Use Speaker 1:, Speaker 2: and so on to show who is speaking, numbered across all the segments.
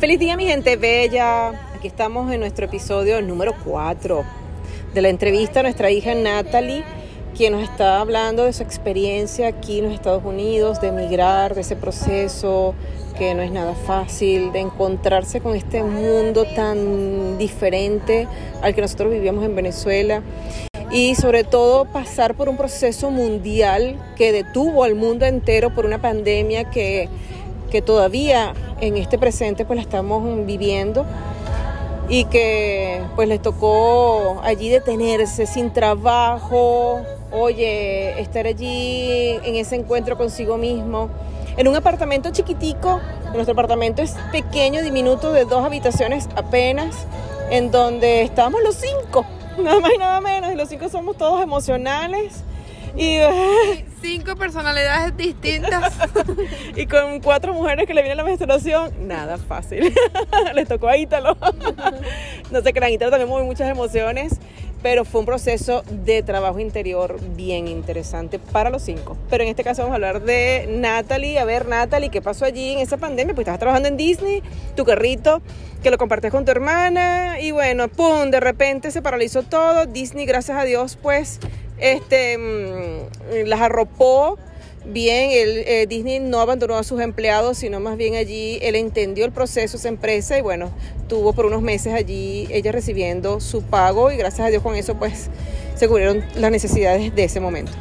Speaker 1: Feliz día mi gente bella. Aquí estamos en nuestro episodio número 4 de la entrevista a nuestra hija Natalie, quien nos está hablando de su experiencia aquí en los Estados Unidos, de emigrar, de ese proceso que no es nada fácil, de encontrarse con este mundo tan diferente al que nosotros vivíamos en Venezuela y sobre todo pasar por un proceso mundial que detuvo al mundo entero por una pandemia que, que todavía en este presente pues la estamos viviendo y que pues les tocó allí detenerse sin trabajo, oye, estar allí en ese encuentro consigo mismo, en un apartamento chiquitico, nuestro apartamento es pequeño, diminuto, de dos habitaciones apenas, en donde estábamos los cinco, nada más y nada menos, y los cinco somos todos emocionales y
Speaker 2: cinco personalidades distintas.
Speaker 1: y con cuatro mujeres que le viene la menstruación, nada fácil. Les tocó a Ítalo. no sé, que la Ítalo también mueve muchas emociones, pero fue un proceso de trabajo interior bien interesante para los cinco. Pero en este caso vamos a hablar de Natalie. A ver, Natalie, ¿qué pasó allí en esa pandemia? Pues estabas trabajando en Disney, tu carrito, que lo compartes con tu hermana, y bueno, ¡pum! De repente se paralizó todo. Disney, gracias a Dios, pues este, mm, las arropó bien. El, eh, Disney no abandonó a sus empleados, sino más bien allí él entendió el proceso, esa empresa, y bueno, tuvo por unos meses allí ella recibiendo su pago y gracias a Dios con eso pues se cubrieron las necesidades de ese momento.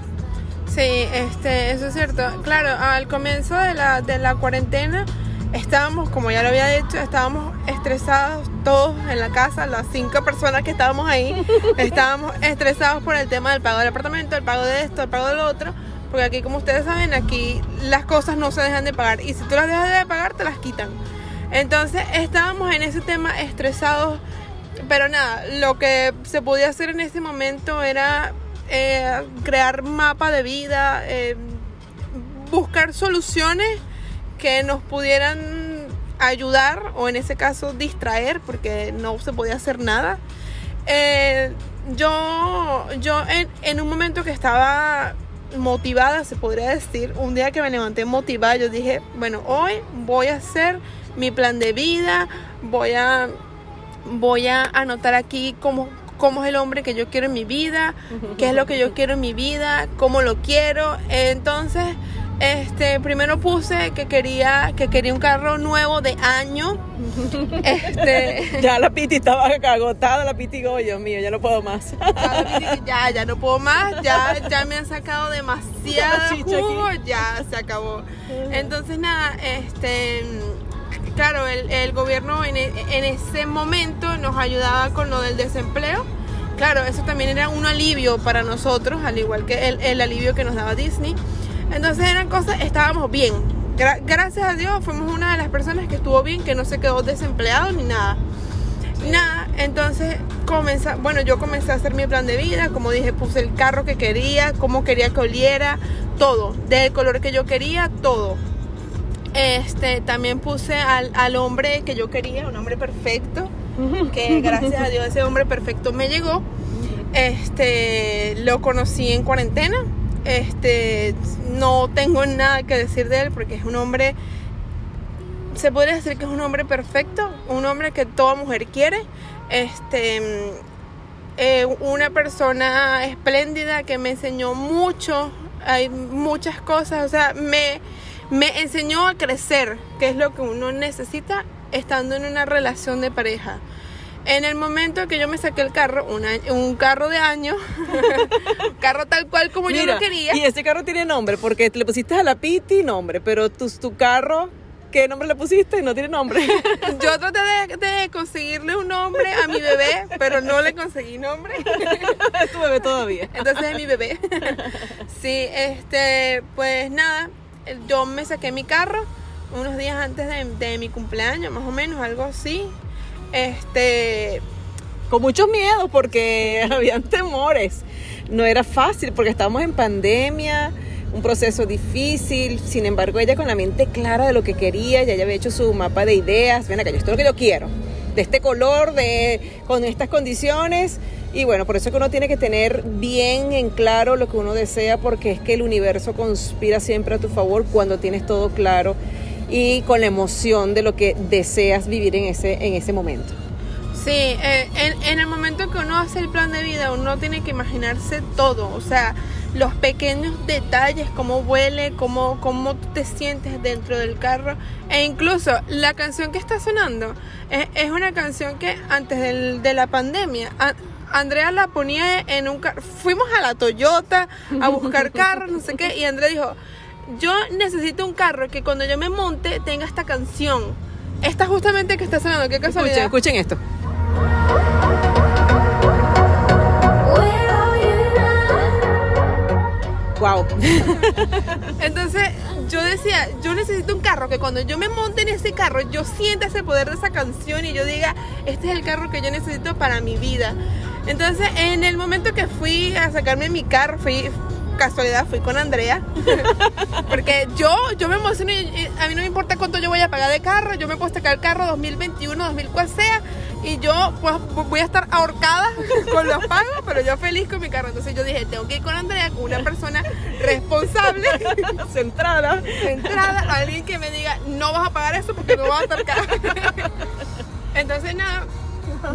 Speaker 2: Sí, este, eso es cierto. Claro, al comienzo de la, de la cuarentena estábamos, como ya lo había dicho, estábamos estresados todos en la casa, las cinco personas que estábamos ahí, estábamos estresados por el tema del pago del apartamento, el pago de esto, el pago del otro, porque aquí, como ustedes saben, aquí las cosas no se dejan de pagar y si tú las dejas de pagar, te las quitan. Entonces estábamos en ese tema estresados, pero nada, lo que se podía hacer en ese momento era eh, crear mapa de vida, eh, buscar soluciones que nos pudieran ayudar o en ese caso distraer porque no se podía hacer nada. Eh, yo yo en, en, un momento que estaba motivada, se podría decir, un día que me levanté motivada, yo dije, bueno, hoy voy a hacer mi plan de vida, voy a, voy a anotar aquí cómo, cómo es el hombre que yo quiero en mi vida, qué es lo que yo quiero en mi vida, cómo lo quiero. Entonces, este, primero puse que quería, que quería un carro nuevo de año.
Speaker 1: Este, ya la Piti estaba agotada, la Piti digo, Dios mío, ya no puedo más.
Speaker 2: Ya, ya, no puedo más, ya, ya me han sacado demasiado jugo, ya se acabó. Entonces nada, este claro, el, el gobierno en, en, ese momento nos ayudaba con lo del desempleo. Claro, eso también era un alivio para nosotros, al igual que el, el alivio que nos daba Disney. Entonces eran cosas, estábamos bien. gracias a Dios fuimos una de las personas que estuvo bien, que no se quedó desempleado ni nada. Nada, entonces comencé, bueno, yo comencé a hacer mi plan de vida, como dije, puse el carro que quería, cómo quería que oliera, todo, del color que yo quería, todo. Este, también puse al, al hombre que yo quería, un hombre perfecto, que gracias a Dios ese hombre perfecto me llegó. Este, lo conocí en cuarentena, este, no tengo nada que decir de él porque es un hombre, se podría decir que es un hombre perfecto, un hombre que toda mujer quiere. Este, eh, una persona espléndida que me enseñó mucho, hay muchas cosas, o sea, me, me enseñó a crecer, que es lo que uno necesita estando en una relación de pareja. En el momento que yo me saqué el carro, un carro de año, carro tal cual como yo lo quería.
Speaker 1: Y ese carro tiene nombre, porque le pusiste a la Piti nombre, pero tu, tu carro, ¿qué nombre le pusiste? No tiene nombre.
Speaker 2: yo traté de, conseguirle un nombre a mi bebé, pero no le conseguí nombre.
Speaker 1: es tu bebé todavía.
Speaker 2: Entonces es mi bebé. sí, este, pues nada, yo me saqué mi carro unos días antes de, de mi cumpleaños, más o menos, algo así este,
Speaker 1: con muchos miedos porque habían temores. No era fácil porque estábamos en pandemia, un proceso difícil. Sin embargo, ella con la mente clara de lo que quería, ya había hecho su mapa de ideas. Ven acá, esto es lo que yo quiero. De este color, de, con estas condiciones. Y bueno, por eso es que uno tiene que tener bien en claro lo que uno desea porque es que el universo conspira siempre a tu favor cuando tienes todo claro y con la emoción de lo que deseas vivir en ese, en ese momento.
Speaker 2: Sí, eh, en, en, el momento que uno hace el plan de vida, uno tiene que imaginarse todo, o sea, los pequeños detalles, cómo huele, cómo, cómo te sientes dentro del carro, e incluso la canción que está sonando es, es una canción que antes del, de la pandemia, a, Andrea la ponía en un carro, fuimos a la Toyota a buscar carros, no sé qué, y Andrea dijo, yo necesito un carro que cuando yo me monte tenga esta canción. Esta justamente que está sonando, qué casualidad.
Speaker 1: Escuchen, escuchen esto. Wow.
Speaker 2: Entonces yo decía, yo necesito un carro que cuando yo me monte en ese carro, yo sienta ese poder de esa canción y yo diga, este es el carro que yo necesito para mi vida. Entonces, en el momento que fui a sacarme mi carro, fui, casualidad fui con Andrea. Porque yo, yo me emociono y a mí no me importa cuánto yo voy a pagar de carro. Yo me puedo sacar el carro 2021, 2000, cual sea. Y yo pues, voy a estar ahorcada con los pagos, pero yo feliz con mi carro. Entonces yo dije, tengo que ir con Andrea, con una persona responsable,
Speaker 1: centrada.
Speaker 2: Centrada, alguien que me diga, no vas a pagar eso porque no vas a estar. Entonces nada,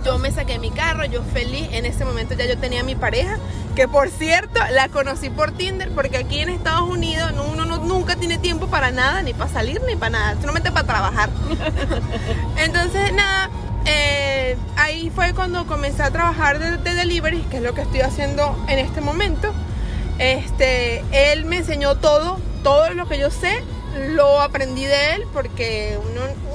Speaker 2: yo me saqué mi carro, yo feliz. En ese momento ya yo tenía mi pareja, que por cierto la conocí por Tinder, porque aquí en Estados Unidos uno no, nunca tiene tiempo para nada, ni para salir, ni para nada, solamente para trabajar. Entonces, nada, eh, ahí fue cuando comencé a trabajar de, de delivery, que es lo que estoy haciendo en este momento. Este, él me enseñó todo, todo lo que yo sé, lo aprendí de él porque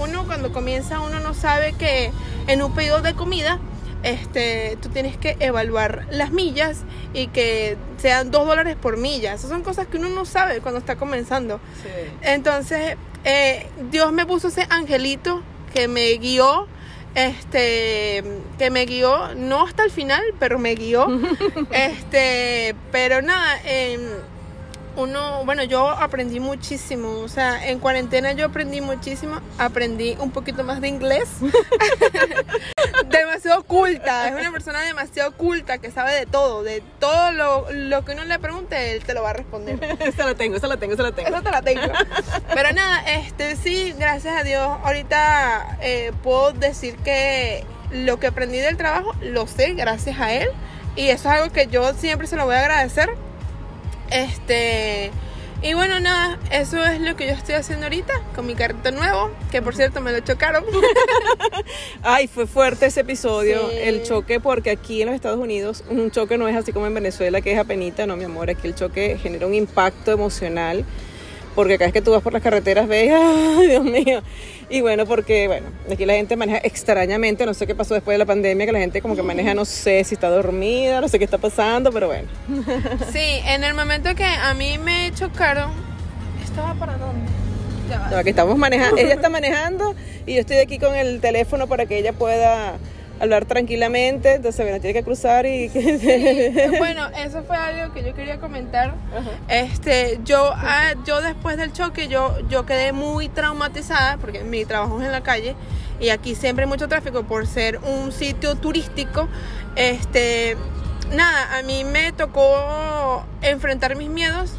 Speaker 2: uno cuando comienza uno no sabe que en un pedido de comida este, tú tienes que evaluar las millas y que sean dos dólares por milla. Esas son cosas que uno no sabe cuando está comenzando.
Speaker 1: Sí.
Speaker 2: Entonces, eh, Dios me puso ese angelito que me guió, este, que me guió, no hasta el final, pero me guió. este, pero nada, eh, uno, bueno, yo aprendí muchísimo, o sea, en cuarentena yo aprendí muchísimo, aprendí un poquito más de inglés, demasiado culta, es una persona demasiado culta que sabe de todo, de todo lo, lo, que uno le pregunte, él te lo va a responder.
Speaker 1: Eso lo tengo, eso lo tengo, eso lo tengo.
Speaker 2: Eso te la tengo. Pero nada, este sí, gracias a Dios, ahorita eh, puedo decir que lo que aprendí del trabajo lo sé gracias a él y eso es algo que yo siempre se lo voy a agradecer este. Y bueno, nada, eso es lo que yo estoy haciendo ahorita con mi carrito nuevo, que por cierto me lo chocaron.
Speaker 1: Ay, fue fuerte ese episodio, sí. el choque, porque aquí en los Estados Unidos un choque no es así como en Venezuela, que es apenita, no, mi amor, aquí el choque genera un impacto emocional, porque cada vez que tú vas por las carreteras ves, ay, Dios mío. Y bueno, porque, bueno, aquí la gente maneja extrañamente, no sé qué pasó después de la pandemia, que la gente como que maneja, no sé si está dormida, no sé qué está pasando, pero bueno.
Speaker 2: Sí, en el momento que a mí me chocaron, ¿estaba para dónde?
Speaker 1: No, aquí estamos manejando, ella está manejando y yo estoy aquí con el teléfono para que ella pueda hablar tranquilamente, entonces bueno, tiene que cruzar y...
Speaker 2: Sí, bueno, eso fue algo que yo quería comentar. Ajá. Este, yo, ah, yo después del choque, yo, yo quedé muy traumatizada porque mi trabajo es en la calle y aquí siempre hay mucho tráfico por ser un sitio turístico. Este, nada, a mí me tocó enfrentar mis miedos.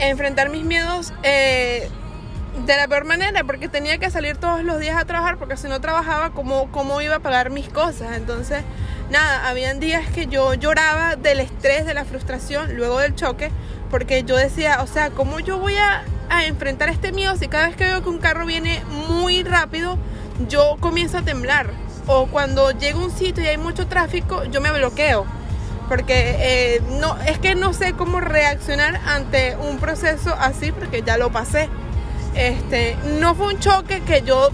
Speaker 2: Enfrentar mis miedos eh, de la peor manera porque tenía que salir todos los días a trabajar porque si no trabajaba cómo, cómo iba a pagar mis cosas entonces nada habían días que yo lloraba del estrés de la frustración luego del choque porque yo decía o sea cómo yo voy a, enfrentar este miedo si cada vez que veo que un carro viene muy rápido yo comienzo a temblar o cuando llego a un sitio y hay mucho tráfico yo me bloqueo porque eh, no es que no sé cómo reaccionar ante un proceso así porque ya lo pasé este, no fue un choque que yo,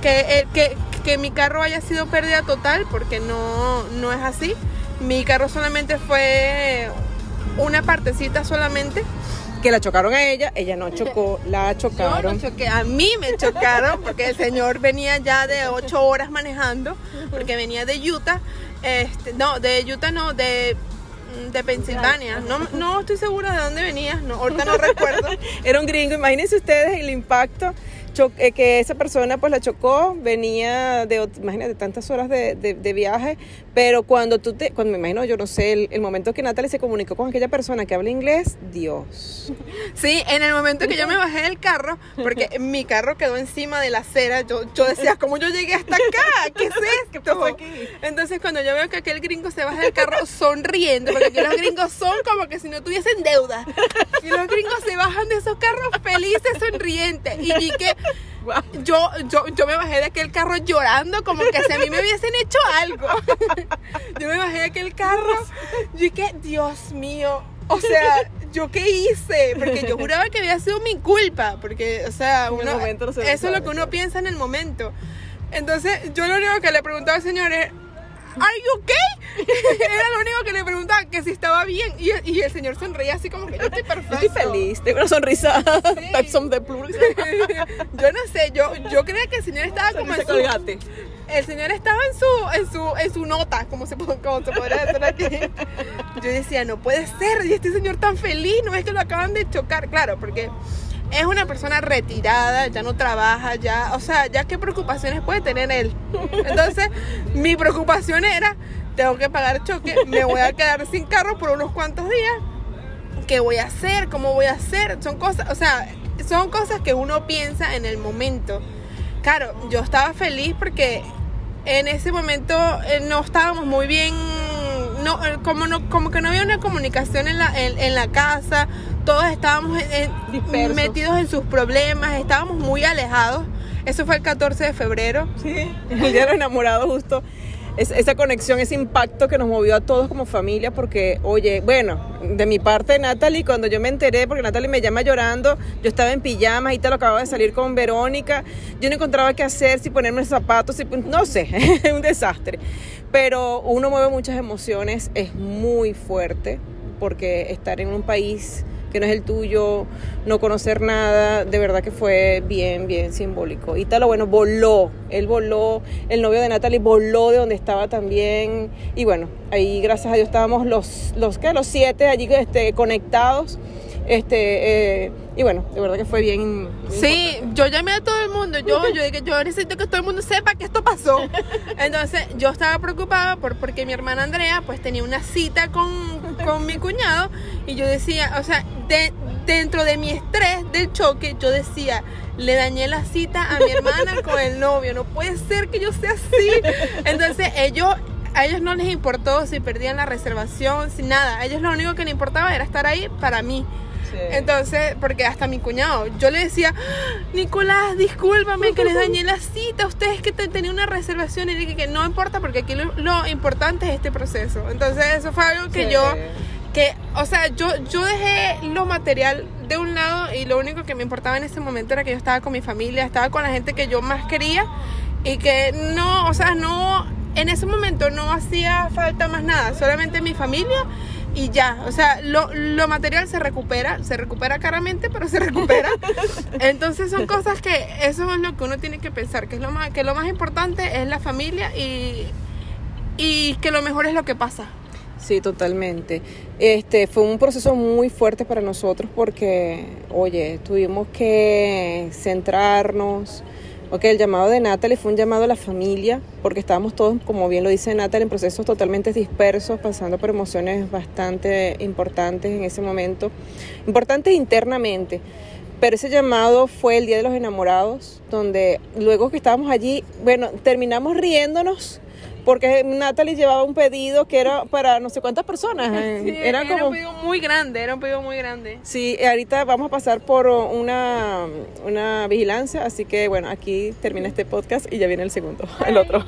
Speaker 2: que, eh, que, que, mi carro haya sido pérdida total, porque no, no es así. Mi carro solamente fue una partecita solamente.
Speaker 1: Que la chocaron a ella, ella no chocó, la chocaron.
Speaker 2: Yo no choqué, a mí me chocaron, porque el señor venía ya de ocho horas manejando, porque venía de Utah. Este, no, de Utah no, de de Pensilvania. No, no estoy segura de dónde venía, no, ahorita no recuerdo.
Speaker 1: Era un gringo, imagínense ustedes el impacto. Eh, que esa persona pues la chocó, venía de, imagínate, tantas horas de, de- de viaje, pero cuando tú te, cuando me imagino, yo no sé, el, el momento que Natalie se comunicó con aquella persona que habla inglés, Dios.
Speaker 2: Sí, en el momento que yo me bajé del carro, porque mi carro quedó encima de la acera, yo, yo decía, ¿cómo yo llegué hasta acá? ¿Qué es esto?
Speaker 1: pasó aquí?
Speaker 2: Entonces cuando yo veo que aquel gringo se baja del carro sonriendo, porque aquí los gringos son como que si no tuviesen deuda, y los gringos se bajan de esos carros felices, sonrientes, y vi que yo, yo, yo me bajé de aquel carro llorando como que si a mí me hubiesen hecho algo. Yo me bajé de aquel carro y dije, Dios mío, o sea, ¿yo qué hice? Porque yo juraba que había sido mi culpa, porque, o sea, uno,
Speaker 1: no se
Speaker 2: eso es lo que uno piensa en el momento. Entonces, yo lo único que le preguntaba al señor es, ¿Are you okay? Era lo único que le preguntaba, que si estaba bien. Y, y el señor sonreía así como que yo estoy perfecto.
Speaker 1: Estoy feliz, tengo una sonrisa, some de plus.
Speaker 2: yo no sé, yo, yo creía que el señor estaba como en su, el señor estaba en su, en su, en su nota, como se, como se podría decir aquí. Yo decía, no puede ser, y este señor tan feliz, no es que lo acaban de chocar, claro, porque es una persona retirada, ya no trabaja, ya, o sea, ya qué preocupaciones puede tener él. Entonces, mi preocupación era, tengo que pagar choque, me voy a quedar sin carro por unos cuantos días. ¿Qué voy a hacer? ¿Cómo voy a hacer? Son cosas, o sea, son cosas que uno piensa en el momento. Claro, yo estaba feliz porque en ese momento eh, no estábamos muy bien, no, eh, como, no, como que no había una comunicación en la, en, en la casa, todos estábamos en- en-
Speaker 1: Dispersos.
Speaker 2: metidos en sus problemas, estábamos muy alejados. Eso fue el 14 de febrero.
Speaker 1: Sí, el día de los enamorados justo. Es, esa conexión, ese impacto que nos movió a todos como familia, porque, oye, bueno, de mi parte, Natalie, cuando yo me enteré, porque Natalie me llama llorando, yo estaba en pijamas y tal, acababa de salir con Verónica, yo no encontraba qué hacer, si ponerme zapatos, si, no sé, un desastre. Pero uno mueve muchas emociones, es muy fuerte, porque estar en un país no es el tuyo, no conocer nada, de verdad que fue bien, bien simbólico. Y tal, bueno, voló, él voló, el novio de Natalie voló de donde estaba también. Y bueno, ahí gracias a Dios estábamos los, los, ¿qué? los siete allí este, conectados. Este, eh, y bueno, de verdad que fue bien.
Speaker 2: Sí, yo llamé a todo el mundo. Yo, yo dije, yo necesito que todo el mundo sepa que esto pasó. Entonces, yo estaba preocupada por, porque mi hermana Andrea, pues tenía una cita con, con mi cuñado. Y yo decía, o sea, de- dentro de mi estrés del choque, yo decía, le dañé la cita a mi hermana con el novio. No puede ser que yo sea así. Entonces, ellos. A ellos no les importó si perdían la reservación, si nada. A ellos lo único que les importaba era estar ahí para mí. Entonces, porque hasta mi cuñado, yo le decía, "Ah, Nicolás, discúlpame que les dañé la cita, ustedes que te- tenía una reservación y dije que no importa porque aquí lo, lo importante es este proceso. Entonces, eso fue algo que
Speaker 1: Sí.
Speaker 2: yo, que, o sea, yo, yo dejé lo material de un lado y lo único que me importaba en ese momento era que yo estaba con mi familia, estaba con la gente que yo más quería y que no, o sea, no, en ese momento no hacía falta más nada, solamente mi familia y ya, o sea, lo, lo material se recupera, se recupera caramente, pero se recupera. Entonces son cosas que eso es lo que uno tiene que pensar, que es lo más, que lo más importante es la familia y, y que lo mejor es lo que pasa.
Speaker 1: Sí, totalmente. Este fue un proceso muy fuerte para nosotros porque, oye, tuvimos que centrarnos. Ok, el llamado de Natalie fue un llamado a la familia, porque estábamos todos, como bien lo dice Natalie, en procesos totalmente dispersos, pasando por emociones bastante importantes en ese momento, importantes internamente. Pero ese llamado fue el Día de los Enamorados, donde luego que estábamos allí, bueno, terminamos riéndonos porque Natalie llevaba un pedido que era para no sé cuántas personas. eh,
Speaker 2: Sí,
Speaker 1: era como...
Speaker 2: un pedido muy grande, era un pedido muy grande.
Speaker 1: Sí, ahorita vamos a pasar por una, una vigilancia, así que bueno, aquí termina este podcast y ya viene el segundo, el otro.